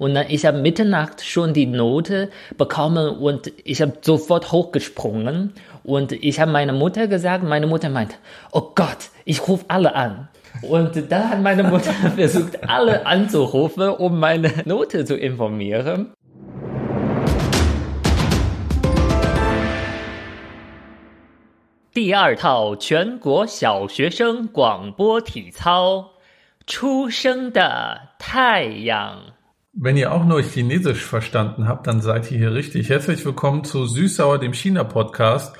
Und dann ich habe Mitternacht schon die Note bekommen und ich habe sofort hochgesprungen und ich habe meiner Mutter gesagt, meine Mutter meint, oh Gott, ich rufe alle an. Und dann hat meine Mutter versucht, alle anzurufen, um meine Note zu informieren. Wenn ihr auch nur Chinesisch verstanden habt, dann seid ihr hier richtig. Herzlich willkommen zu Süßsauer, dem China-Podcast.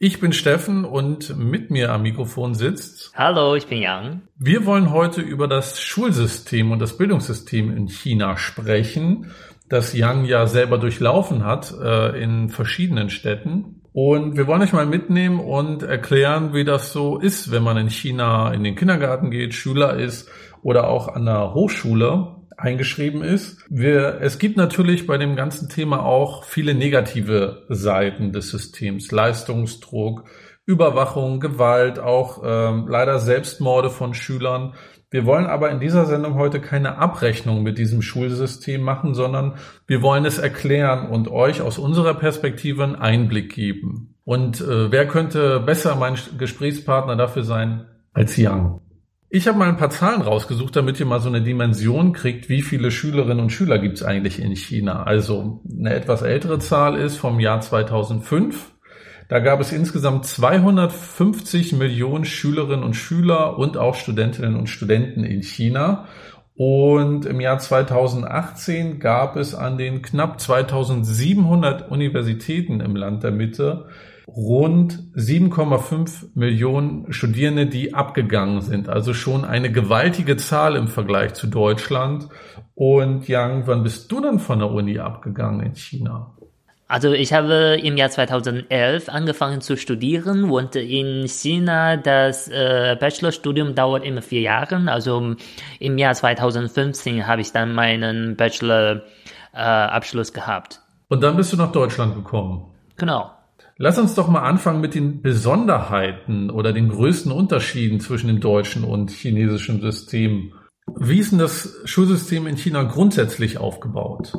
Ich bin Steffen und mit mir am Mikrofon sitzt. Hallo, ich bin Yang. Wir wollen heute über das Schulsystem und das Bildungssystem in China sprechen, das Yang ja selber durchlaufen hat äh, in verschiedenen Städten. Und wir wollen euch mal mitnehmen und erklären, wie das so ist, wenn man in China in den Kindergarten geht, Schüler ist oder auch an der Hochschule eingeschrieben ist. Wir, es gibt natürlich bei dem ganzen Thema auch viele negative Seiten des Systems. Leistungsdruck, Überwachung, Gewalt, auch ähm, leider Selbstmorde von Schülern. Wir wollen aber in dieser Sendung heute keine Abrechnung mit diesem Schulsystem machen, sondern wir wollen es erklären und euch aus unserer Perspektive einen Einblick geben. Und äh, wer könnte besser mein Gesprächspartner dafür sein als Yang? Ich habe mal ein paar Zahlen rausgesucht, damit ihr mal so eine Dimension kriegt, wie viele Schülerinnen und Schüler gibt es eigentlich in China. Also eine etwas ältere Zahl ist vom Jahr 2005. Da gab es insgesamt 250 Millionen Schülerinnen und Schüler und auch Studentinnen und Studenten in China. Und im Jahr 2018 gab es an den knapp 2700 Universitäten im Land der Mitte rund 7,5 Millionen Studierende, die abgegangen sind. Also schon eine gewaltige Zahl im Vergleich zu Deutschland. Und Yang, wann bist du dann von der Uni abgegangen in China? Also ich habe im Jahr 2011 angefangen zu studieren und in China das äh, Bachelorstudium dauert immer vier Jahre. Also im Jahr 2015 habe ich dann meinen Bachelor-Abschluss äh, gehabt. Und dann bist du nach Deutschland gekommen. Genau. Lass uns doch mal anfangen mit den Besonderheiten oder den größten Unterschieden zwischen dem deutschen und chinesischen System. Wie ist denn das Schulsystem in China grundsätzlich aufgebaut?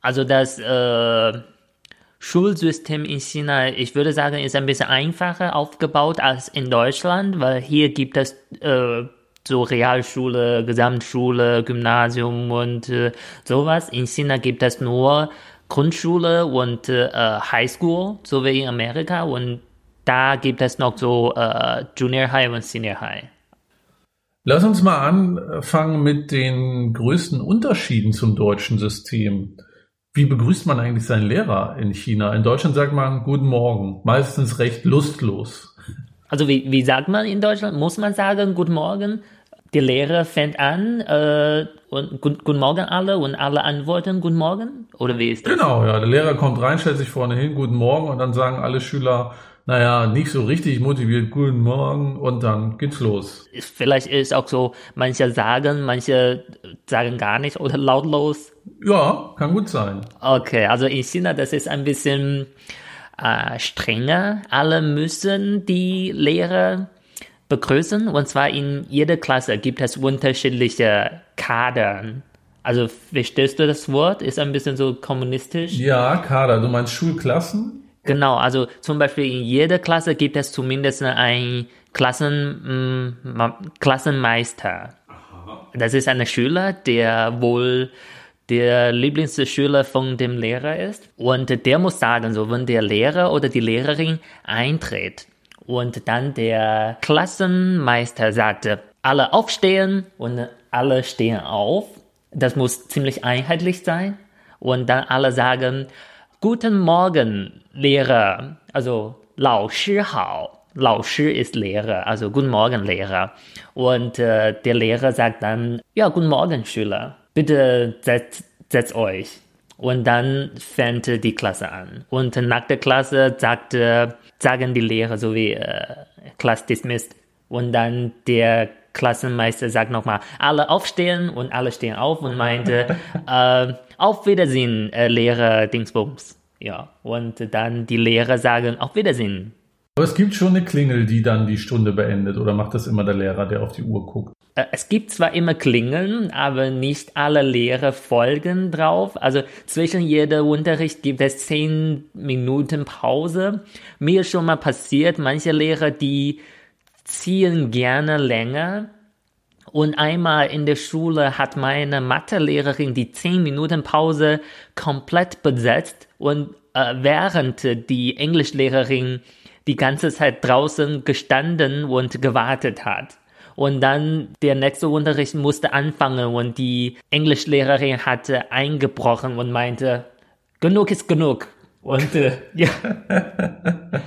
Also das äh, Schulsystem in China, ich würde sagen, ist ein bisschen einfacher aufgebaut als in Deutschland, weil hier gibt es äh, so Realschule, Gesamtschule, Gymnasium und äh, sowas. In China gibt es nur Grundschule und äh, Highschool, so wie in Amerika. Und da gibt es noch so äh, Junior High und Senior High. Lass uns mal anfangen mit den größten Unterschieden zum deutschen System. Wie begrüßt man eigentlich seinen Lehrer in China? In Deutschland sagt man Guten Morgen, meistens recht lustlos. Also wie, wie sagt man in Deutschland? Muss man sagen Guten Morgen? Der Lehrer fängt an äh, und gut, Guten Morgen alle und alle antworten Guten Morgen? Oder wie ist das? Genau, ja. Der Lehrer kommt rein, stellt sich vorne hin, Guten Morgen und dann sagen alle Schüler, naja, nicht so richtig motiviert, Guten Morgen und dann geht's los. Vielleicht ist auch so, manche sagen, manche sagen gar nicht oder lautlos. Ja, kann gut sein. Okay, also in China, das ist ein bisschen äh, strenger. Alle müssen die Lehrer begrüßen und zwar in jeder Klasse gibt es unterschiedliche Kadern. Also verstehst du das Wort? Ist ein bisschen so kommunistisch. Ja, Kader. Du meinst Schulklassen? Genau, also zum Beispiel in jeder Klasse gibt es zumindest einen Klassen, mh, Klassenmeister. Das ist ein Schüler, der wohl der Lieblingsschüler von dem Lehrer ist. Und der muss sagen, so wenn der Lehrer oder die Lehrerin eintritt und dann der Klassenmeister sagte, alle aufstehen und alle stehen auf. Das muss ziemlich einheitlich sein. Und dann alle sagen, Guten Morgen, Lehrer. Also, Lao Shi Hao. Lao Shi ist Lehrer, also Guten Morgen, Lehrer. Und äh, der Lehrer sagt dann, ja, Guten Morgen, Schüler. Bitte setzt, setzt euch. Und dann fängt die Klasse an. Und nach der Klasse sagte sagen die Lehrer so wie äh, Class dismissed. Und dann der Klassenmeister sagt nochmal, alle aufstehen und alle stehen auf und meinte, äh, auf Wiedersehen, äh, Lehrer Dingsbums. Ja, und dann die Lehrer sagen, auf Wiedersehen. Aber es gibt schon eine Klingel, die dann die Stunde beendet, oder macht das immer der Lehrer, der auf die Uhr guckt? Äh, es gibt zwar immer Klingeln, aber nicht alle Lehrer folgen drauf. Also zwischen jeder Unterricht gibt es zehn Minuten Pause. Mir schon mal passiert, manche Lehrer, die ziehen gerne länger. Und einmal in der Schule hat meine Mathelehrerin die zehn Minuten Pause komplett besetzt und äh, während die Englischlehrerin die ganze Zeit draußen gestanden und gewartet hat. Und dann der nächste Unterricht musste anfangen und die Englischlehrerin hatte eingebrochen und meinte, genug ist genug. Und äh, ja.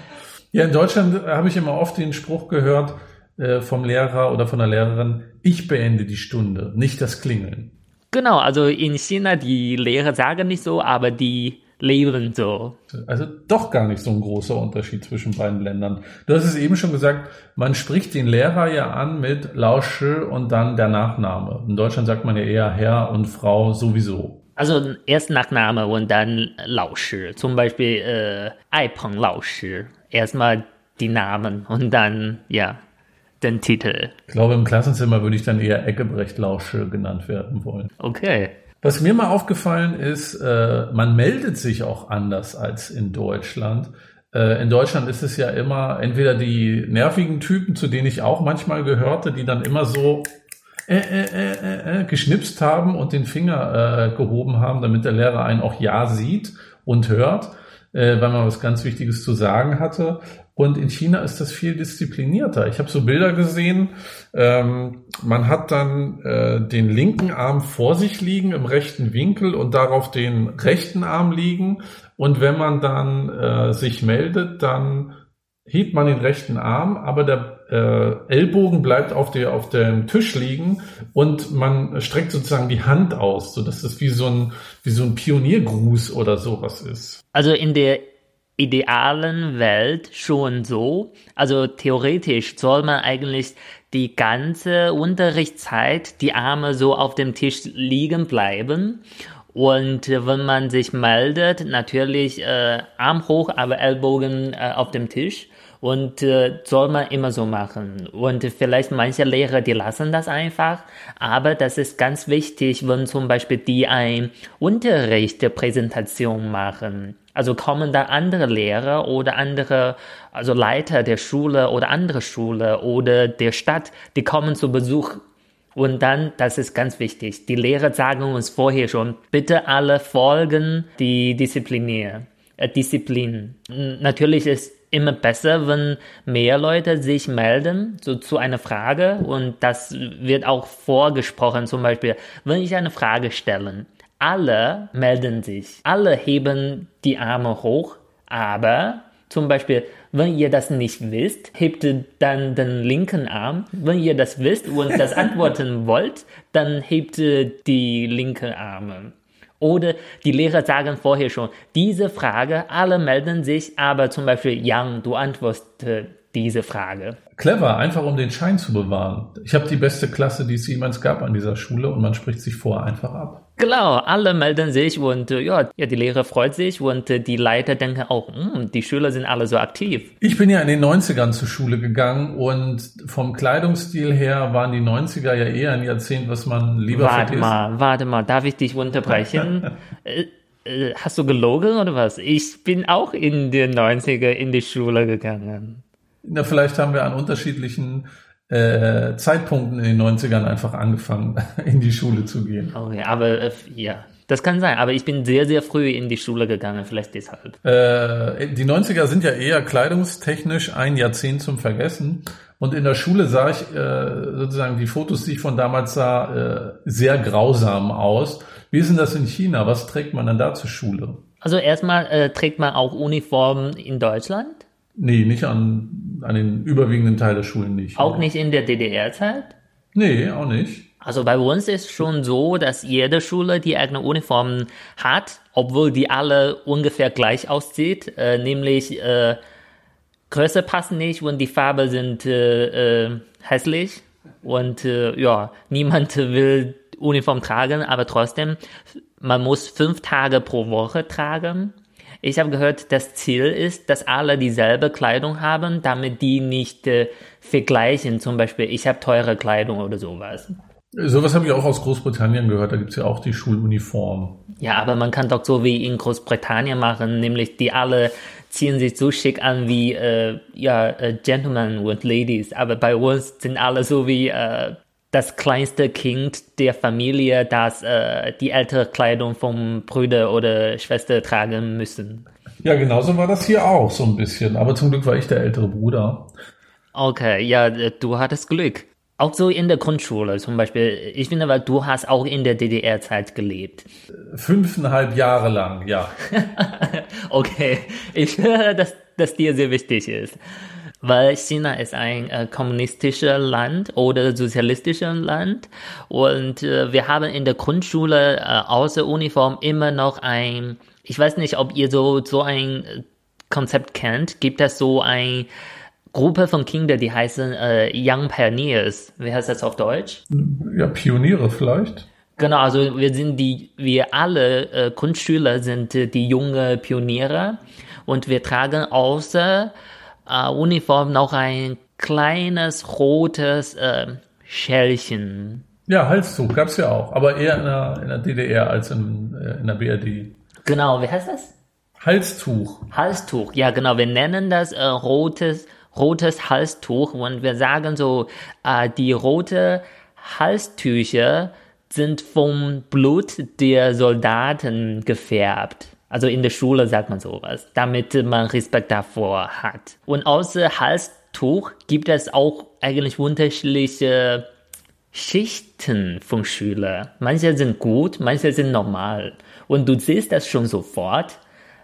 ja, in Deutschland habe ich immer oft den Spruch gehört äh, vom Lehrer oder von der Lehrerin, ich beende die Stunde, nicht das Klingeln. Genau, also in China, die Lehrer sagen nicht so, aber die leben so. Also doch gar nicht so ein großer Unterschied zwischen beiden Ländern. Du hast es eben schon gesagt, man spricht den Lehrer ja an mit Lausche und dann der Nachname. In Deutschland sagt man ja eher Herr und Frau sowieso. Also erst Nachname und dann Lausche. Zum Beispiel äh, Aipeng Lausche. Erstmal die Namen und dann, ja, den Titel. Ich glaube, im Klassenzimmer würde ich dann eher Eckebrecht Lausche genannt werden wollen. Okay. Was mir mal aufgefallen ist, äh, man meldet sich auch anders als in Deutschland. Äh, in Deutschland ist es ja immer entweder die nervigen Typen, zu denen ich auch manchmal gehörte, die dann immer so äh, äh, äh, äh, äh geschnipst haben und den Finger äh, gehoben haben, damit der Lehrer einen auch ja sieht und hört, äh, weil man was ganz Wichtiges zu sagen hatte. Und in China ist das viel disziplinierter. Ich habe so Bilder gesehen, ähm, man hat dann äh, den linken Arm vor sich liegen im rechten Winkel und darauf den rechten Arm liegen. Und wenn man dann äh, sich meldet, dann hebt man den rechten Arm, aber der äh, Ellbogen bleibt auf, der, auf dem Tisch liegen und man streckt sozusagen die Hand aus, so dass das wie so ein, wie so ein Pioniergruß oder sowas ist. Also in der idealen Welt schon so. Also theoretisch soll man eigentlich die ganze Unterrichtszeit die Arme so auf dem Tisch liegen bleiben. Und wenn man sich meldet, natürlich äh, Arm hoch, aber Ellbogen äh, auf dem Tisch. Und äh, soll man immer so machen. Und vielleicht manche Lehrer, die lassen das einfach. Aber das ist ganz wichtig, wenn zum Beispiel die ein Unterrichtpräsentation machen. Also kommen da andere Lehrer oder andere, also Leiter der Schule oder andere Schule oder der Stadt, die kommen zu Besuch. Und dann, das ist ganz wichtig, die Lehrer sagen uns vorher schon, bitte alle folgen die Disziplinier, äh, Disziplin. Natürlich ist immer besser, wenn mehr Leute sich melden so zu einer Frage und das wird auch vorgesprochen, zum Beispiel, wenn ich eine Frage stelle alle melden sich, alle heben die Arme hoch, aber zum Beispiel, wenn ihr das nicht wisst, hebt dann den linken Arm. Wenn ihr das wisst und das antworten wollt, dann hebt die linke Arme. Oder die Lehrer sagen vorher schon, diese Frage, alle melden sich, aber zum Beispiel, Yang, du antwortest diese Frage. Clever, einfach um den Schein zu bewahren. Ich habe die beste Klasse, die es jemals gab an dieser Schule und man spricht sich vorher einfach ab. Genau, alle melden sich und äh, ja, ja, die Lehrer freut sich und äh, die Leiter denken auch, hm, die Schüler sind alle so aktiv. Ich bin ja in den 90ern zur Schule gegangen und vom Kleidungsstil her waren die 90er ja eher ein Jahrzehnt, was man lieber Warte vergisst. mal, warte mal, darf ich dich unterbrechen? Äh, hast du gelogen oder was? Ich bin auch in den 90er in die Schule gegangen. Na, vielleicht haben wir an unterschiedlichen äh, Zeitpunkten in den 90ern einfach angefangen, in die Schule zu gehen. Okay, aber äh, ja, das kann sein, aber ich bin sehr, sehr früh in die Schule gegangen, vielleicht deshalb. Äh, die 90er sind ja eher kleidungstechnisch ein Jahrzehnt zum Vergessen. Und in der Schule sah ich äh, sozusagen die Fotos, die ich von damals sah, äh, sehr grausam aus. Wie ist denn das in China? Was trägt man dann da zur Schule? Also erstmal äh, trägt man auch Uniformen in Deutschland? Nee, nicht an, an den überwiegenden Teil der Schulen nicht. Auch nicht in der DDR-Zeit? Nee, auch nicht. Also bei uns ist schon so, dass jede Schule die eigene Uniform hat, obwohl die alle ungefähr gleich aussieht, äh, nämlich äh, Größe passen nicht und die Farbe sind äh, äh, hässlich und äh, ja, niemand will Uniform tragen, aber trotzdem, man muss fünf Tage pro Woche tragen Ich habe gehört, das Ziel ist, dass alle dieselbe Kleidung haben, damit die nicht äh, vergleichen. Zum Beispiel, ich habe teure Kleidung oder sowas. Sowas habe ich auch aus Großbritannien gehört. Da gibt es ja auch die Schuluniform. Ja, aber man kann doch so wie in Großbritannien machen, nämlich die alle ziehen sich so schick an wie äh, ja äh, Gentlemen und Ladies. Aber bei uns sind alle so wie äh, das kleinste Kind der Familie, das äh, die ältere Kleidung vom Brüder oder Schwester tragen müssen. Ja, genauso war das hier auch so ein bisschen. Aber zum Glück war ich der ältere Bruder. Okay, ja, du hattest Glück. Auch so in der Grundschule zum Beispiel. Ich finde, weil du hast auch in der DDR-Zeit gelebt. Fünfeinhalb Jahre lang, ja. okay, ich höre, dass das dir sehr wichtig ist. Weil China ist ein äh, kommunistisches Land oder sozialistisches Land und äh, wir haben in der Grundschule äh, außer Uniform immer noch ein, ich weiß nicht, ob ihr so, so ein Konzept kennt, gibt es so ein Gruppe von Kindern, die heißen äh, Young Pioneers. Wie heißt das auf Deutsch? Ja, Pioniere vielleicht. Genau, also wir sind die, wir alle äh, Grundschüler sind äh, die junge Pioniere und wir tragen außer äh, Uniform noch ein kleines rotes äh, Schälchen. Ja, Halstuch gab's ja auch, aber eher in der, in der DDR als in, äh, in der BRD. Genau, wie heißt das? Halstuch. Halstuch, ja genau, wir nennen das äh, rotes rotes Halstuch und wir sagen so, äh, die rote Halstücher sind vom Blut der Soldaten gefärbt. Also in der Schule sagt man sowas, damit man Respekt davor hat. Und außer Halstuch gibt es auch eigentlich unterschiedliche Schichten von Schülern. Manche sind gut, manche sind normal. Und du siehst das schon sofort,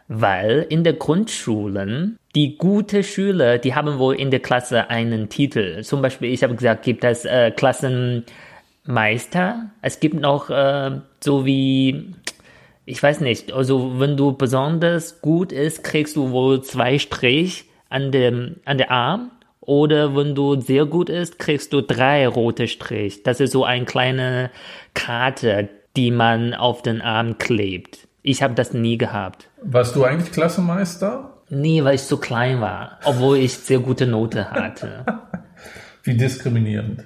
weil in der Grundschulen die gute Schüler, die haben wohl in der Klasse einen Titel. Zum Beispiel, ich habe gesagt, gibt es äh, Klassenmeister. Es gibt noch äh, so wie, ich weiß nicht, also wenn du besonders gut ist, kriegst du wohl zwei Strich an dem, an der Arm. Oder wenn du sehr gut ist, kriegst du drei rote Strich. Das ist so eine kleine Karte, die man auf den Arm klebt. Ich habe das nie gehabt. Warst du eigentlich Klassenmeister? Nee, weil ich so klein war, obwohl ich sehr gute Note hatte. Wie diskriminierend.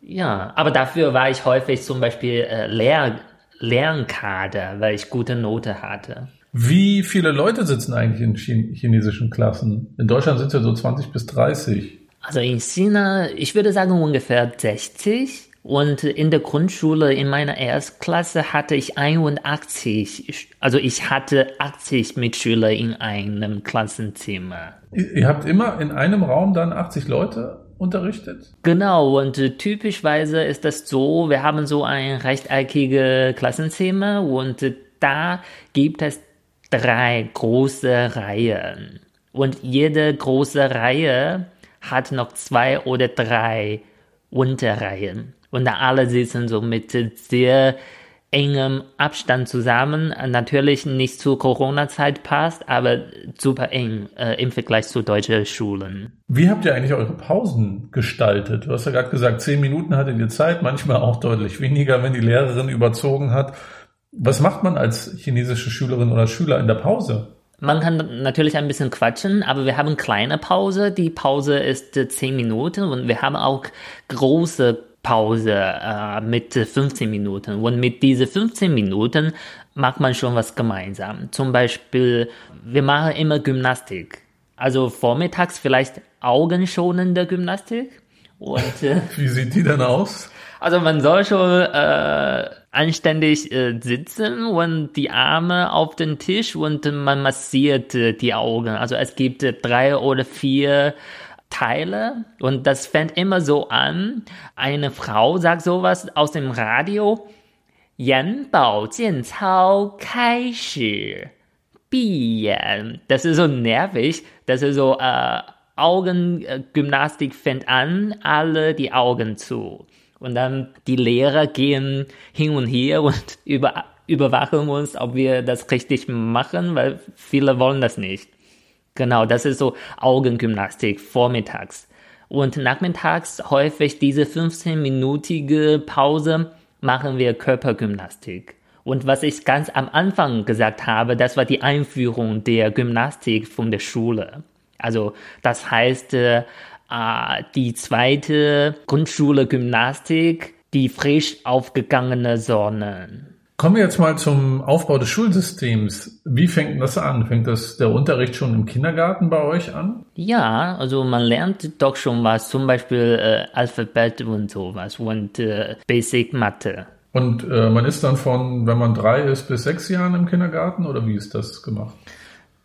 Ja, aber dafür war ich häufig zum Beispiel äh, Lehr Lernkader, weil ich gute Note hatte. Wie viele Leute sitzen eigentlich in chinesischen Klassen? In Deutschland sind es ja so 20 bis 30. Also in China, ich würde sagen ungefähr 60. Und in der Grundschule in meiner Erstklasse hatte ich 81, also ich hatte 80 Mitschüler in einem Klassenzimmer. Ihr habt immer in einem Raum dann 80 Leute unterrichtet? Genau, und äh, typischweise ist das so, wir haben so ein rechteckiges Klassenzimmer und äh, da gibt es drei große Reihen. Und jede große Reihe hat noch zwei oder drei Unterreihen. Und da alle sitzen so mit sehr engem Abstand zusammen. Natürlich nicht zur Corona-Zeit passt, aber super eng äh, im Vergleich zu deutschen Schulen. Wie habt ihr eigentlich eure Pausen gestaltet? Du hast ja gerade gesagt, zehn Minuten hattet ihr Zeit, manchmal auch deutlich weniger, wenn die Lehrerin überzogen hat. Was macht man als chinesische Schülerin oder Schüler in der Pause? Man kann natürlich ein bisschen quatschen, aber wir haben kleine Pause. Die Pause ist äh, zehn Minuten und wir haben auch große Pause äh, mit 15 Minuten. Und mit diesen 15 Minuten macht man schon was gemeinsam. Zum Beispiel, wir machen immer Gymnastik. Also vormittags vielleicht augenschonende Gymnastik. Und, äh, Wie sieht die denn aus? Also man soll schon äh, anständig äh, sitzen und die Arme auf den Tisch und man massiert äh, die Augen. Also es gibt äh, drei oder vier Teile und das fängt immer so an. Eine Frau sagt sowas aus dem Radio. 眼保健操开始，闭眼. Das ist so nervig. Das ist so äh, Augengymnastik fängt an, alle die Augen zu. Und dann die Lehrer gehen hin und her und über, überwachen uns, ob wir das richtig machen, weil viele wollen das nicht. Genau, das ist so Augengymnastik vormittags. Und nachmittags häufig diese 15-minütige Pause machen wir Körpergymnastik. Und was ich ganz am Anfang gesagt habe, das war die Einführung der Gymnastik von der Schule. Also das heißt, äh, die zweite Grundschule Gymnastik, die frisch aufgegangene Sonne. Kommen wir jetzt mal zum Aufbau des Schulsystems. Wie fängt das an? Fängt das der Unterricht schon im Kindergarten bei euch an? Ja, also man lernt doch schon was, zum Beispiel äh, Alphabet und sowas und äh, Basic Mathe. Und äh, man ist dann von, wenn man drei ist, bis sechs Jahren im Kindergarten oder wie ist das gemacht?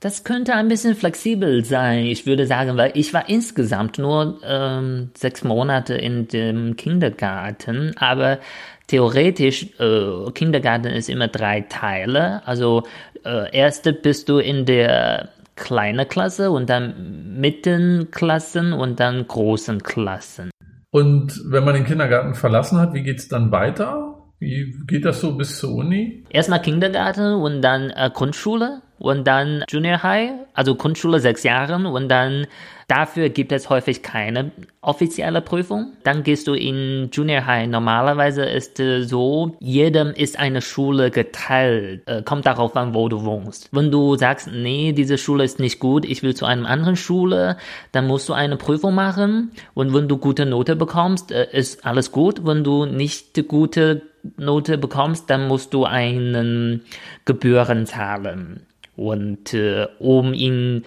Das könnte ein bisschen flexibel sein, ich würde sagen, weil ich war insgesamt nur ähm, sechs Monate in dem Kindergarten, aber theoretisch, äh, Kindergarten ist immer drei Teile. Also äh, erste bist du in der kleinen Klasse und dann Mittenklassen und dann großen Klassen. Und wenn man den Kindergarten verlassen hat, wie geht's dann weiter? Wie geht das so bis zur Uni? Erstmal Kindergarten und dann äh, Grundschule und dann Junior High, also Grundschule sechs Jahre und dann dafür gibt es häufig keine offizielle Prüfung. Dann gehst du in Junior High. Normalerweise ist äh, so, jedem ist eine Schule geteilt. Äh, kommt darauf an, wo du wohnst. Wenn du sagst, nee, diese Schule ist nicht gut, ich will zu einer anderen Schule, dann musst du eine Prüfung machen und wenn du gute Note bekommst, äh, ist alles gut. Wenn du nicht gute Note bekommst, dann musst du einen Gebühren zahlen. Und äh, um in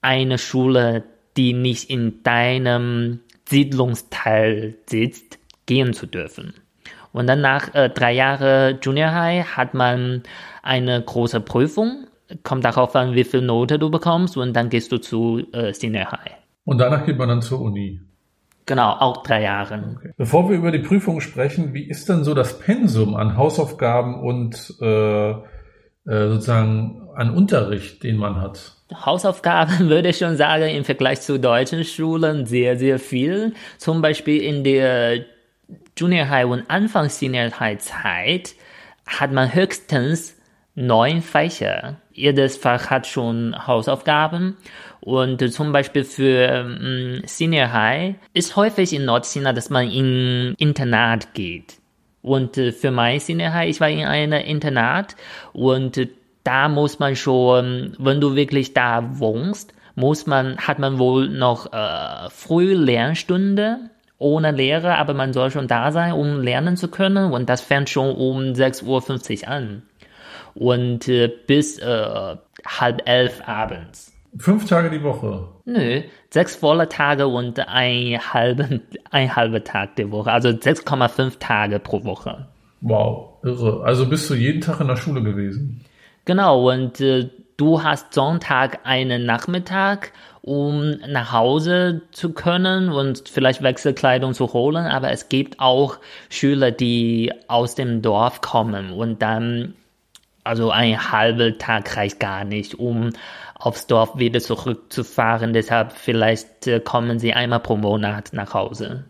eine Schule, die nicht in deinem Siedlungsteil sitzt, gehen zu dürfen. Und dann nach äh, drei Jahren Junior High hat man eine große Prüfung. Kommt darauf an, wie viel Note du bekommst und dann gehst du zu äh, Senior High. Und danach geht man dann zur Uni. Genau, auch drei Jahre. Okay. Bevor wir über die Prüfung sprechen, wie ist denn so das Pensum an Hausaufgaben und äh, sozusagen an Unterricht, den man hat? Hausaufgaben würde ich schon sagen, im Vergleich zu deutschen Schulen sehr, sehr viel. Zum Beispiel in der Junior High und Anfang Senior High Zeit hat man höchstens neun Fächer. Jedes Fach hat schon Hausaufgaben. Und zum Beispiel für ähm, Senior High ist häufig in Nordchina, dass man in Internat geht. Und äh, für mein Sinne, ich war in einem Internat und äh, da muss man schon, wenn du wirklich da wohnst, muss man, hat man wohl noch äh, früh Lernstunde ohne Lehrer, aber man soll schon da sein, um lernen zu können und das fängt schon um 6.50 Uhr an und äh, bis äh, halb elf abends. Fünf Tage die Woche? Nö, sechs volle Tage und ein halber ein halber Tag die Woche, also 6,5 Tage pro Woche. Wow, irre. Also bist du jeden Tag in der Schule gewesen? Genau, und äh, du hast Sonntag einen Nachmittag, um nach Hause zu können und vielleicht Wechselkleidung zu holen, aber es gibt auch Schüler, die aus dem Dorf kommen und dann, also ein halber Tag reicht gar nicht, um aufs Dorf wieder zurückzufahren. Deshalb vielleicht äh, kommen sie einmal pro Monat nach Hause.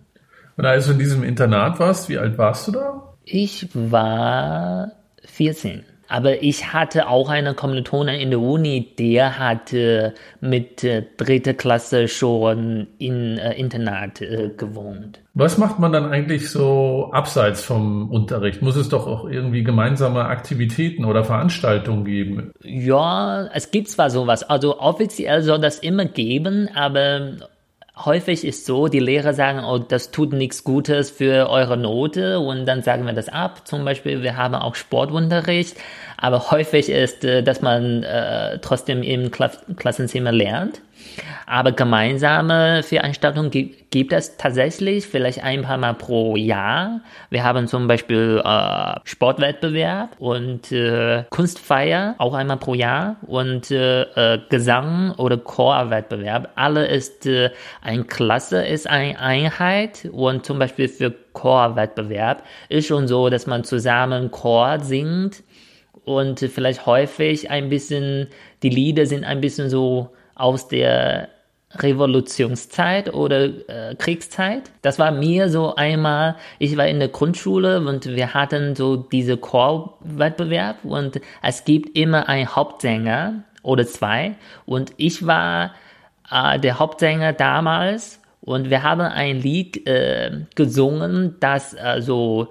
Und als du in diesem Internat warst, wie alt warst du da? Ich war 14. Aber ich hatte auch einen Kommilitonen in der Uni, der hatte mit äh, dritter Klasse schon in äh, Internat äh, gewohnt. Was macht man dann eigentlich so abseits vom Unterricht? Muss es doch auch irgendwie gemeinsame Aktivitäten oder Veranstaltungen geben? Ja, es gibt zwar sowas. Also offiziell soll das immer geben, aber häufig ist so, die Lehrer sagen, oh, das tut nichts Gutes für eure Note und dann sagen wir das ab. Zum Beispiel, wir haben auch Sportunterricht, aber häufig ist, äh, dass man äh, trotzdem im Kla Klassenzimmer lernt. Aber gemeinsame Veranstaltungen gibt, es tatsächlich vielleicht ein paar Mal pro Jahr. Wir haben zum Beispiel äh, Sportwettbewerb und äh, Kunstfeier auch einmal pro Jahr und äh, äh Gesang oder Chorwettbewerb. Alle ist äh, ein Klasse, ist eine Einheit und zum Beispiel für Chorwettbewerb ist schon so, dass man zusammen Chor singt und vielleicht häufig ein bisschen, die Lieder sind ein bisschen so aus der Revolutionszeit oder äh, Kriegszeit. Das war mir so einmal, ich war in der Grundschule und wir hatten so diese Chorwettbewerb und es gibt immer einen Hauptsänger oder zwei und ich war äh, der Hauptsänger damals und wir haben ein Lied äh, gesungen, das äh, so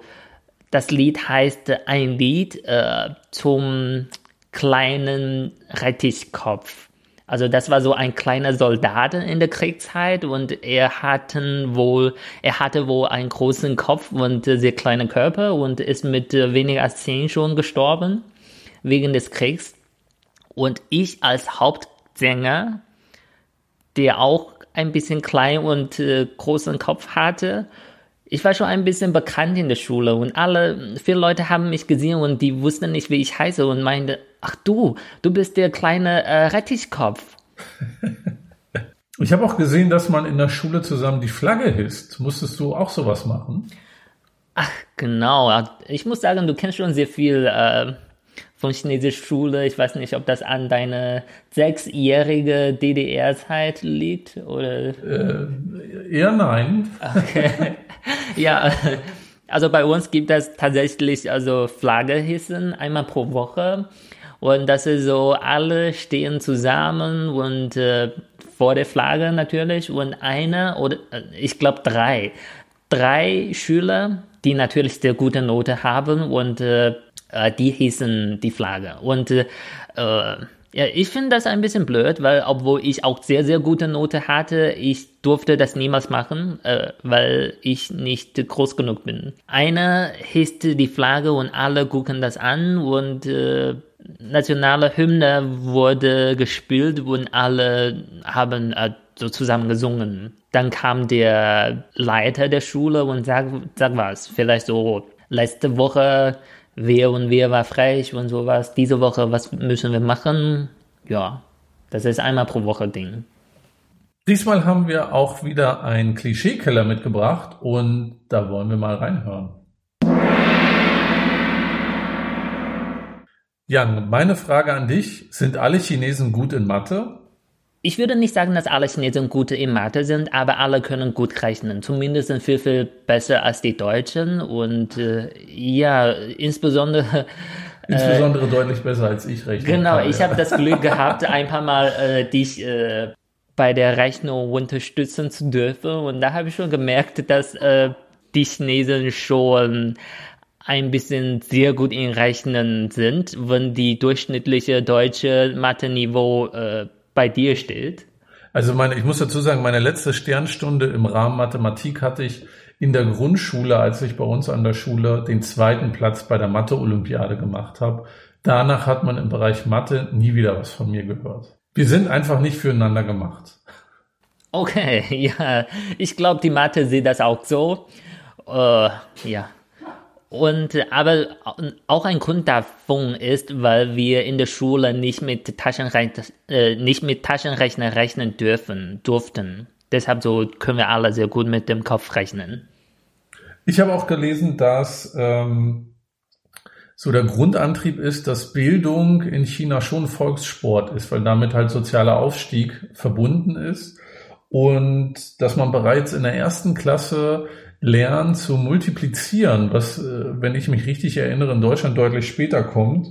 das Lied heißt ein Lied, äh, zum kleinen Rettichkopf. Also das war so ein kleiner Soldat in der Kriegszeit und er hatte wohl, er hatte wohl einen großen Kopf und sehr kleinen Körper und ist mit weniger als zehn schon gestorben wegen des Kriegs. Und ich als Hauptsänger, der auch ein bisschen klein und äh, großen Kopf hatte, ich war schon ein bisschen bekannt in der Schule und alle, viele Leute haben mich gesehen und die wussten nicht, wie ich heiße und meinte, ach du, du bist der kleine äh, Rettichkopf. Ich habe auch gesehen, dass man in der Schule zusammen die Flagge hisst. Musstest du auch sowas machen? Ach, genau. Ich muss sagen, du kennst schon sehr viel äh, von chinesischer Schule. Ich weiß nicht, ob das an deine sechsjährige DDR-Zeit liegt oder. Äh, eher nein. Okay. ja, also bei uns gibt es tatsächlich also Flagge hissen einmal pro Woche. Und das ist so, alle stehen zusammen und äh, vor der Flagge natürlich und einer oder äh, ich glaube drei, drei Schüler, die natürlich sehr gute Note haben und äh, äh, die hießen die Flagge. Und äh, ja, ich finde das ein bisschen blöd, weil obwohl ich auch sehr, sehr gute Note hatte, ich durfte das niemals machen, äh, weil ich nicht groß genug bin. Einer hisst die Flagge und alle gucken das an und äh, nationale Hymne wurde gespielt und alle haben äh, so zusammen gesungen. Dann kam der Leiter der Schule und sagt, sag was, vielleicht so letzte Woche wer und wer war frech und sowas. Diese Woche, was müssen wir machen? Ja, das ist einmal pro Woche Ding. Diesmal haben wir auch wieder einen Klischeekeller mitgebracht und da wollen wir mal reinhören. Jan, meine Frage an dich, sind alle Chinesen gut in Mathe? Ich würde nicht sagen, dass alle Chinesen gut in Mathe sind, aber alle können gut rechnen. Zumindest viel, viel besser als die Deutschen. Und äh, ja, insbesondere. Äh, insbesondere äh, deutlich besser als ich rechne. Genau, kann, ich ja. habe das Glück gehabt, ein paar Mal äh, dich äh, bei der Rechnung unterstützen zu dürfen. Und da habe ich schon gemerkt, dass äh, die Chinesen schon ein bisschen sehr gut in Rechnen sind, wenn die durchschnittliche deutsche Mathe-Niveau bei dir steht? Also meine, ich muss dazu sagen, meine letzte Sternstunde im Rahmen Mathematik hatte ich in der Grundschule, als ich bei uns an der Schule den zweiten Platz bei der Mathe-Olympiade gemacht habe. Danach hat man im Bereich Mathe nie wieder was von mir gehört. Wir sind einfach nicht füreinander gemacht. Okay, ja, ich glaube, die Mathe sieht das auch so. Äh, ja, und aber auch ein Grund davon ist, weil wir in der Schule nicht mit Taschenrechner, äh, nicht mit Taschenrechner rechnen dürfen, durften. Deshalb so können wir alle sehr gut mit dem Kopf rechnen. Ich habe auch gelesen, dass ähm, so der Grundantrieb ist, dass Bildung in China schon Volkssport ist, weil damit halt sozialer Aufstieg verbunden ist und dass man bereits in der ersten Klasse lernen zu multiplizieren, was, äh, wenn ich mich richtig erinnere, in Deutschland deutlich später kommt.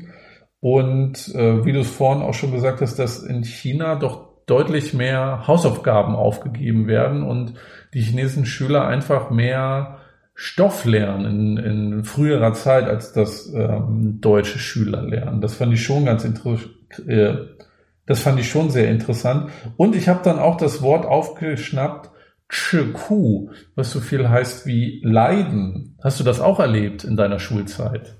Und äh, wie du es vorhin auch schon gesagt hast, dass in China doch deutlich mehr Hausaufgaben aufgegeben werden und die chinesischen Schüler einfach mehr Stoff lernen in, in früherer Zeit, als das ähm, deutsche Schüler lernen. Das fand ich schon ganz interessant. Äh, das fand ich schon sehr interessant. Und ich habe dann auch das Wort aufgeschnappt, Chiku, was so viel heißt wie Leiden. Hast du das auch erlebt in deiner Schulzeit?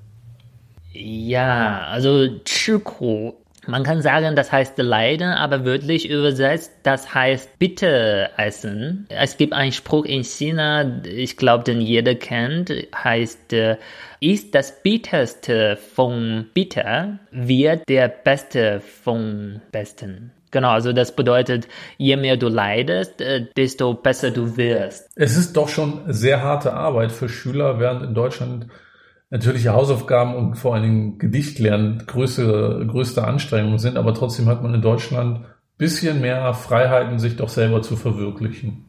Ja, also Chiku. Man kann sagen, das heißt Leiden, aber wörtlich übersetzt, das heißt bitte essen. Es gibt einen Spruch in China, ich glaube, den jeder kennt, heißt, äh, ist das Bitterste vom Bitter, wird der Beste vom Besten. Genau, also das bedeutet, je mehr du leidest, äh, desto besser du wirst. Es ist doch schon sehr harte Arbeit für Schüler, während in Deutschland natürliche Hausaufgaben und vor allen Dingen Gedichtlernen größte, größte Anstrengungen sind, aber trotzdem hat man in Deutschland bisschen mehr Freiheiten, sich doch selber zu verwirklichen.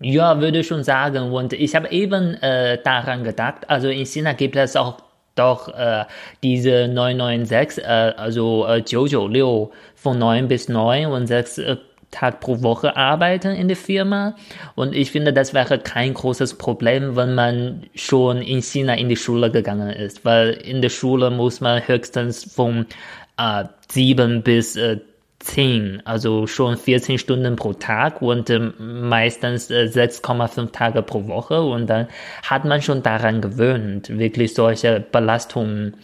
Ja, würde ich schon sagen. Und ich habe eben äh, daran gedacht, also in China gibt es auch doch äh, diese 996, äh, also äh, 996 von 9 bis 9 und 6 äh, Tag pro Woche arbeiten in der Firma. Und ich finde, das wäre kein großes Problem, wenn man schon in China in die Schule gegangen ist. Weil in der Schule muss man höchstens von äh, sieben bis äh, 10, also schon 14 Stunden pro Tag und äh, meistens äh, 6,5 Tage pro Woche und dann hat man schon daran gewöhnt, wirklich solche Belastungen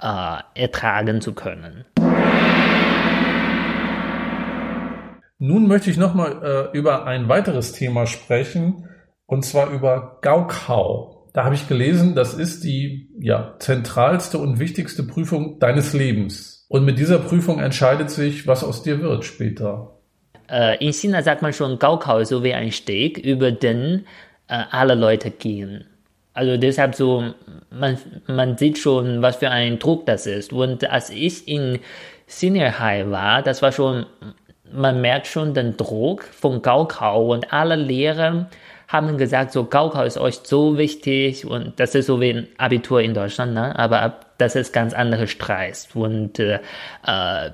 äh, ertragen zu können. Nun möchte ich nochmal äh, über ein weiteres Thema sprechen, und zwar über Gaukau. Da habe ich gelesen, das ist die ja, zentralste und wichtigste Prüfung deines Lebens. Und mit dieser Prüfung entscheidet sich, was aus dir wird später. Äh, in China sagt man schon Gaukau so wie ein Steg, über den äh, alle Leute gehen. Also deshalb so, man, man sieht schon, was für ein Druck das ist. Und als ich in Senior High war, das war schon man merkt schon den Druck von Gaukau und alle Lehrer haben gesagt, so Gaukau ist euch so wichtig und das ist so wie ein Abitur in Deutschland, ne? aber das ist ganz andere Streit und äh, äh,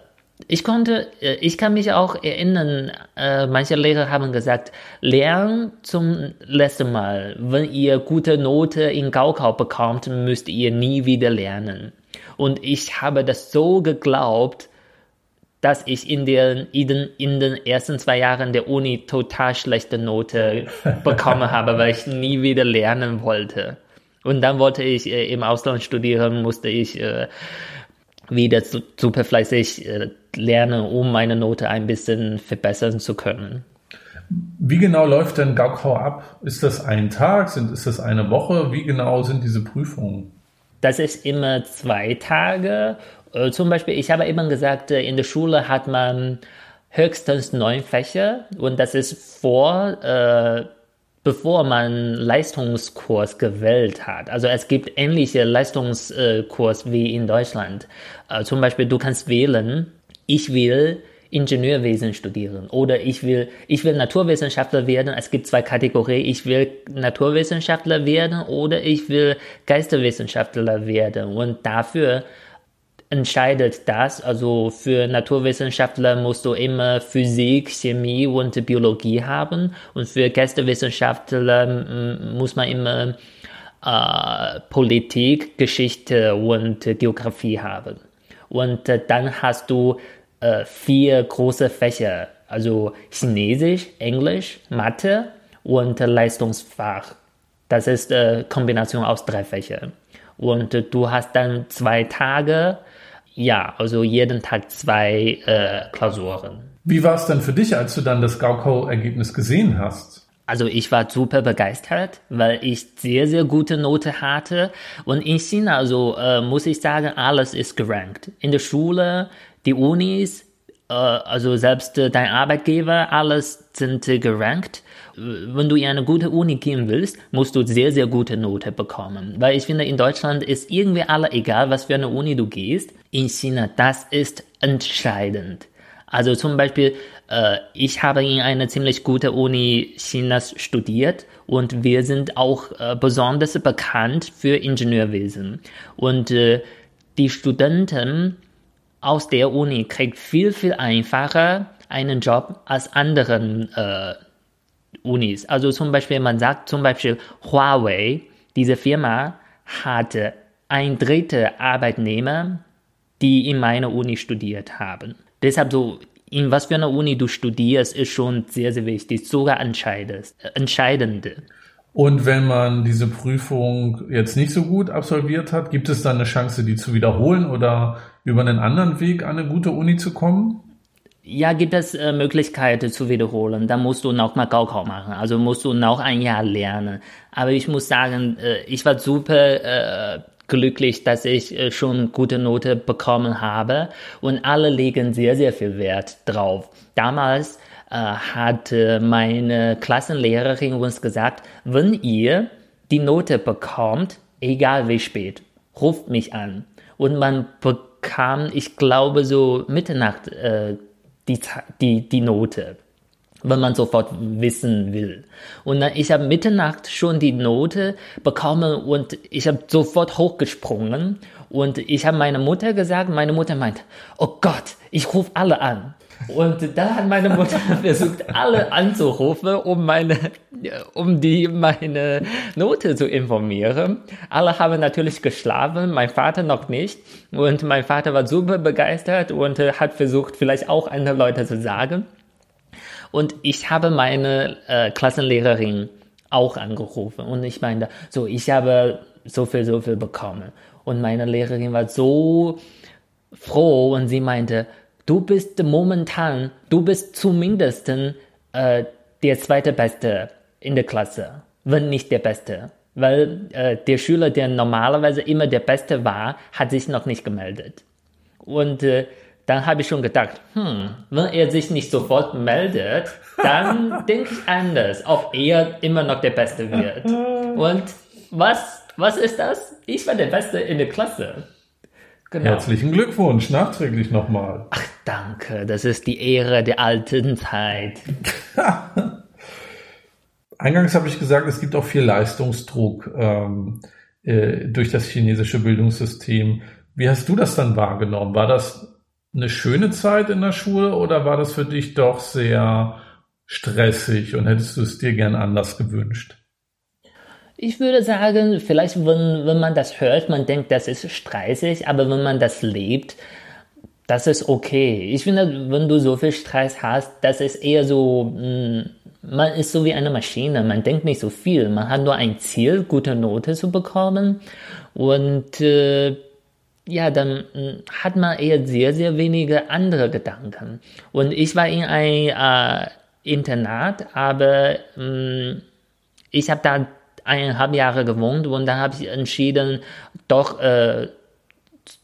ich konnte, äh, ich kann mich auch erinnern, äh, manche Lehrer haben gesagt, lernen zum letzten Mal. Wenn ihr gute Note in Gaukau bekommt, müsst ihr nie wieder lernen. Und ich habe das so geglaubt, dass ich in den, in, den, ersten zwei Jahren der Uni total schlechte Note bekommen habe, weil ich nie wieder lernen wollte. Und dann wollte ich äh, im Ausland studieren, musste ich äh, wieder super fleißig äh, lernen, um meine Note ein bisschen verbessern zu können. Wie genau läuft denn Gaukau ab? Ist das ein Tag? Sind, ist das eine Woche? Wie genau sind diese Prüfungen? Das ist immer zwei Tage äh, zum Beispiel, ich habe eben gesagt, äh, in der Schule hat man höchstens neun Fächer und das ist vor, äh, bevor man Leistungskurs gewählt hat. Also es gibt ähnliche Leistungskurs wie in Deutschland. Äh, zum Beispiel, du kannst wählen, ich will Ingenieurwesen studieren oder ich will, ich will Naturwissenschaftler werden. Es gibt zwei Kategorien. Ich will Naturwissenschaftler werden oder ich will Geisterwissenschaftler werden. Und dafür entscheidet das. Also für Naturwissenschaftler musst du immer Physik, Chemie und Biologie haben und für Geisteswissenschaftler muss man immer äh, Politik, Geschichte und Geografie haben. Und äh, dann hast du äh, vier große Fächer, also Chinesisch, Englisch, Mathe und Leistungsfach. Das ist eine Kombination aus drei Fächern. Und du hast dann zwei Tage ja, also jeden Tag zwei äh, Klausuren. Wie war es denn für dich, als du dann das Gaukau-Ergebnis gesehen hast? Also ich war super begeistert, weil ich sehr, sehr gute Note hatte. Und in China, also äh, muss ich sagen, alles ist gerankt. In der Schule, die Unis, äh, also selbst äh, dein Arbeitgeber, alles sind äh, gerankt wenn du in eine gute Uni gehen willst, musst du sehr, sehr gute Note bekommen. Weil ich finde, in Deutschland ist irgendwie alle egal, was für eine Uni du gehst. In China, das ist entscheidend. Also zum Beispiel, äh, ich habe in einer ziemlich guten Uni Chinas studiert und wir sind auch äh, besonders bekannt für Ingenieurwesen. Und äh, die Studenten aus der Uni kriegen viel, viel einfacher einen Job als anderen äh, Unis. Also zum Beispiel, man sagt zum Beispiel Huawei, diese Firma hatte ein Drittel Arbeitnehmer, die in meiner Uni studiert haben. Deshalb so, in was für einer Uni du studierst, ist schon sehr, sehr wichtig, sogar entscheidend. Und wenn man diese Prüfung jetzt nicht so gut absolviert hat, gibt es dann eine Chance, die zu wiederholen oder über einen anderen Weg an eine gute Uni zu kommen? Ja, gibt es äh, Möglichkeiten zu wiederholen. Da musst du noch mal Gaukau machen. Also musst du noch ein Jahr lernen. Aber ich muss sagen, äh, ich war super äh, glücklich, dass ich äh, schon gute Note bekommen habe. Und alle legen sehr, sehr viel Wert drauf. Damals äh, hat meine Klassenlehrerin uns gesagt, wenn ihr die Note bekommt, egal wie spät, ruft mich an. Und man bekam, ich glaube, so Mitternacht äh, die, die, die Note, wenn man sofort wissen will. Und dann, ich habe Mitternacht schon die Note bekommen und ich habe sofort hochgesprungen und ich habe meiner Mutter gesagt, meine Mutter meint, oh Gott, ich rufe alle an. Und da hat meine Mutter versucht, alle anzurufen, um meine, um die, meine Note zu informieren. Alle haben natürlich geschlafen, mein Vater noch nicht. Und mein Vater war super begeistert und hat versucht, vielleicht auch andere Leute zu sagen. Und ich habe meine äh, Klassenlehrerin auch angerufen und ich meinte, so, ich habe so viel, so viel bekommen. Und meine Lehrerin war so froh und sie meinte, du bist momentan, du bist zumindest äh, der zweite Beste in der Klasse, wenn nicht der Beste. Weil äh, der Schüler, der normalerweise immer der Beste war, hat sich noch nicht gemeldet. Und äh, dann habe ich schon gedacht, hm, wenn er sich nicht sofort meldet, dann denke ich anders, ob er immer noch der Beste wird. Und was, was ist das? Ich war der Beste in der Klasse. Genau. Herzlichen Glückwunsch, nachträglich nochmal. Ach, danke, das ist die Ehre der alten Zeit. Eingangs habe ich gesagt, es gibt auch viel Leistungsdruck ähm, äh, durch das chinesische Bildungssystem. Wie hast du das dann wahrgenommen? War das eine schöne Zeit in der Schule oder war das für dich doch sehr stressig und hättest du es dir gern anders gewünscht? Ich würde sagen, vielleicht, wenn, wenn man das hört, man denkt, das ist stressig, aber wenn man das lebt, das ist okay. Ich finde, wenn du so viel Stress hast, das ist eher so, hm, man ist so wie eine Maschine, man denkt nicht so viel, man hat nur ein Ziel, gute Note zu bekommen und äh, ja, dann hm, hat man eher sehr, sehr wenige andere Gedanken. Und ich war in ein äh, Internat, aber mh, hm, ich habe da eineinhalb Jahre gewohnt und dann habe ich entschieden, doch äh,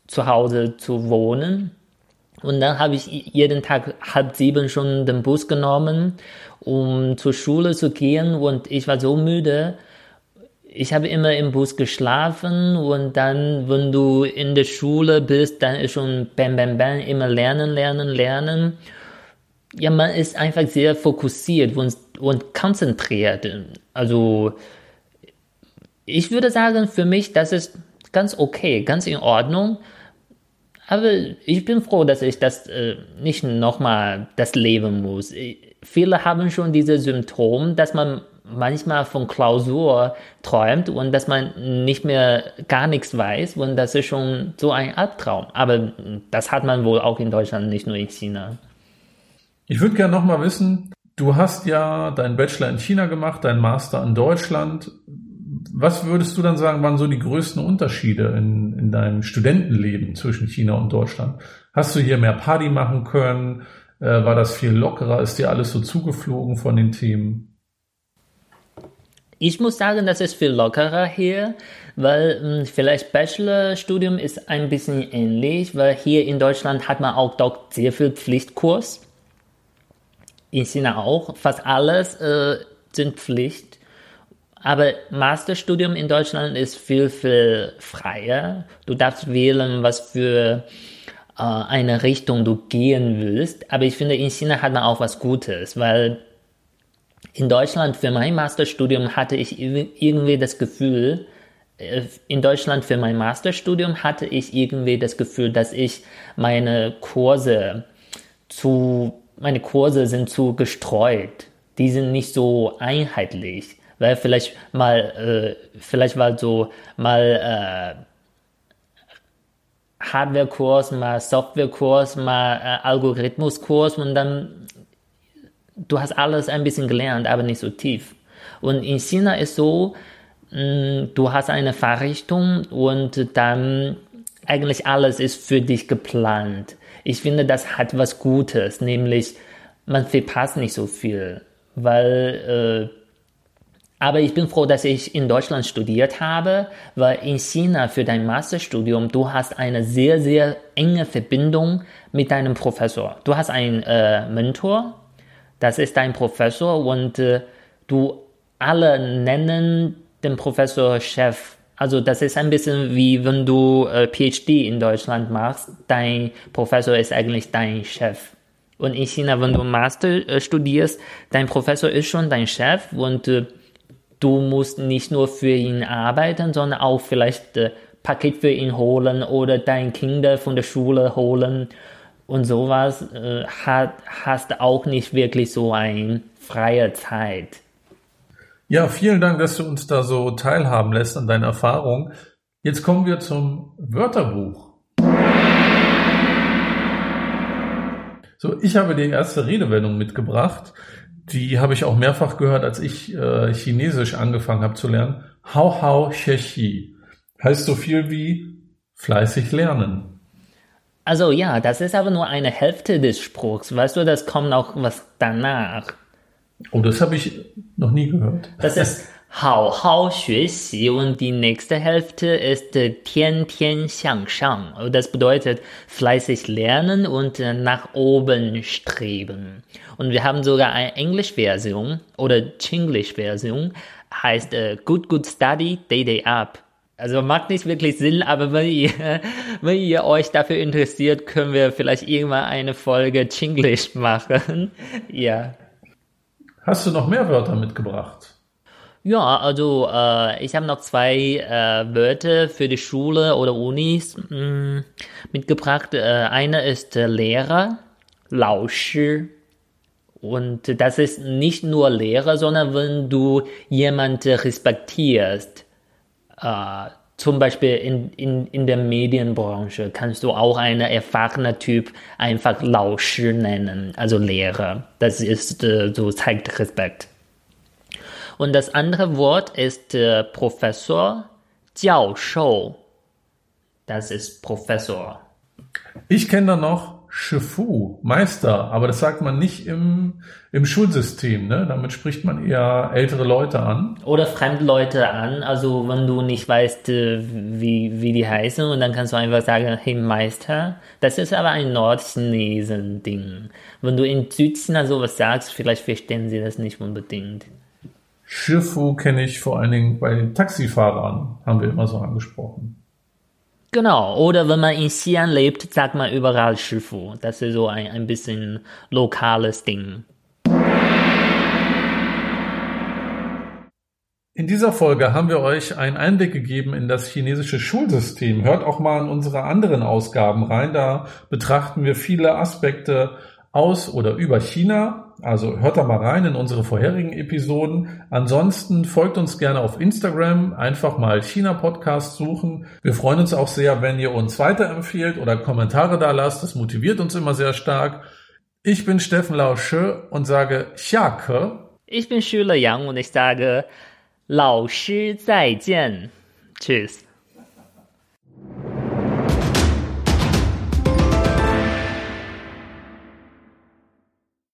zu Hause zu wohnen. Und dann habe ich jeden Tag halb sieben schon den Bus genommen, um zur Schule zu gehen. Und ich war so müde. Ich habe immer im Bus geschlafen und dann, wenn du in der Schule bist, dann ist schon bam, bam, bam, immer lernen, lernen, lernen. Ja, man ist einfach sehr fokussiert und, und konzentriert. Also, ich würde sagen, für mich, das ist ganz okay, ganz in Ordnung. Aber ich bin froh, dass ich das äh, nicht nochmal das leben muss. Viele haben schon diese Symptome, dass man manchmal von Klausur träumt und dass man nicht mehr gar nichts weiß und das ist schon so ein Albtraum. Aber das hat man wohl auch in Deutschland, nicht nur in China. Ich würde gerne nochmal wissen, du hast ja deinen Bachelor in China gemacht, deinen Master in Deutschland was würdest du dann sagen, waren so die größten Unterschiede in, in deinem Studentenleben zwischen China und Deutschland? Hast du hier mehr Party machen können? Äh, war das viel lockerer? Ist dir alles so zugeflogen von den Themen? Ich muss sagen, das ist viel lockerer hier, weil mh, hm, vielleicht Bachelorstudium ist ein bisschen ähnlich, weil hier in Deutschland hat man auch doch sehr viel Pflichtkurs. In China auch. Fast alles äh, sind Pflicht. Aber Masterstudium in Deutschland ist viel, viel freier. Du darfst wählen, was für äh, eine Richtung du gehen willst. Aber ich finde, in China hat man auch was Gutes, weil in Deutschland für mein Masterstudium hatte ich irgendwie das Gefühl, äh, in Deutschland für mein Masterstudium hatte ich irgendwie das Gefühl, dass ich meine Kurse zu, meine Kurse sind zu gestreut. Die sind nicht so einheitlich weil vielleicht mal, äh, vielleicht war so mal äh, Hardware-Kurs, mal Software-Kurs, mal äh, Algorithmus-Kurs und dann du hast alles ein bisschen gelernt, aber nicht so tief. Und in China ist so, mm, du hast eine Fahrrichtung und dann eigentlich alles ist für dich geplant. Ich finde, das hat was Gutes, nämlich man verpasst nicht so viel, weil äh, aber ich bin froh, dass ich in Deutschland studiert habe, weil in China für dein Masterstudium du hast eine sehr, sehr enge Verbindung mit deinem Professor. Du hast einen äh, Mentor, das ist dein Professor und äh, du alle nennen den Professor Chef. Also das ist ein bisschen wie wenn du äh, PhD in Deutschland machst, dein Professor ist eigentlich dein Chef. Und in China, wenn du Master äh, studierst, dein Professor ist schon dein Chef und äh, du musst nicht nur für ihn arbeiten, sondern auch vielleicht äh, Paket für ihn holen oder deine Kinder von der Schule holen. Und sowas äh, hat, hast auch nicht wirklich so eine freie Zeit. Ja, vielen Dank, dass du uns da so teilhaben lässt an deinen Erfahrungen. Jetzt kommen wir zum Wörterbuch. So, ich habe die erste Redewendung mitgebracht. Die habe ich auch mehrfach gehört, als ich äh, Chinesisch angefangen habe zu lernen. Hao hao xie heißt so viel wie fleißig lernen. Also ja, das ist aber nur eine Hälfte des Spruchs. Weißt du, das kommt auch was danach. Oh, das habe ich noch nie gehört. Das ist Hao Hao Xue und die nächste Hälfte ist äh, Tian Tian Xiang Shang. Das bedeutet fleißig lernen und äh, nach oben streben. Und wir haben sogar eine Englisch-Version oder Chinglish-Version, heißt äh, Good Good Study Day Day Up. Also macht nicht wirklich Sinn, aber wenn ihr, wenn ihr euch dafür interessiert, können wir vielleicht irgendwann eine Folge Chinglish machen. ja. Hast du noch mehr Wörter mitgebracht? Ja, also äh, ich habe noch zwei äh, Wörter für die Schule oder Unis mh, mm, mitgebracht. Äh, einer ist Lehrer, 老师. Und das ist nicht nur Lehrer, sondern wenn du jemanden respektierst äh, zum Beispiel in, in, in der Medienbranche kannst du auch einen erfahrenen Typ einfach Lausche nennen, also Lehrer. Das ist äh, so zeigt Respekt. Und das andere Wort ist äh, Professor, Jiao Shou. Das ist Professor. Ich kenne da noch Shifu, Meister, aber das sagt man nicht im, im Schulsystem, ne? Damit spricht man eher ältere Leute an. Oder Fremdleute an, also wenn du nicht weißt, äh, wie, wie die heißen, und dann kannst du einfach sagen, hey Meister. Das ist aber ein Nordchinesen-Ding. Wenn du in Südchina sowas sagst, vielleicht verstehen sie das nicht unbedingt. Shifu kenne ich vor allen Dingen bei den Taxifahrern, haben wir immer so angesprochen. Genau, oder wenn man in Xi'an lebt, sagt man überall Shifu. Das ist so ein, ein bisschen lokales Ding. In dieser Folge haben wir euch einen Einblick gegeben in das chinesische Schulsystem. Hört auch mal in unsere anderen Ausgaben rein. Da betrachten wir viele Aspekte aus oder über China. Also hört da mal rein in unsere vorherigen Episoden. Ansonsten folgt uns gerne auf Instagram, einfach mal China Podcast suchen. Wir freuen uns auch sehr, wenn ihr uns weiterempfehlt oder Kommentare da lasst. Das motiviert uns immer sehr stark. Ich bin Steffen Lausche und sage Xiake. Ich bin Schüler Yang und ich sage Lao Shi Zai Jian. Tschüss.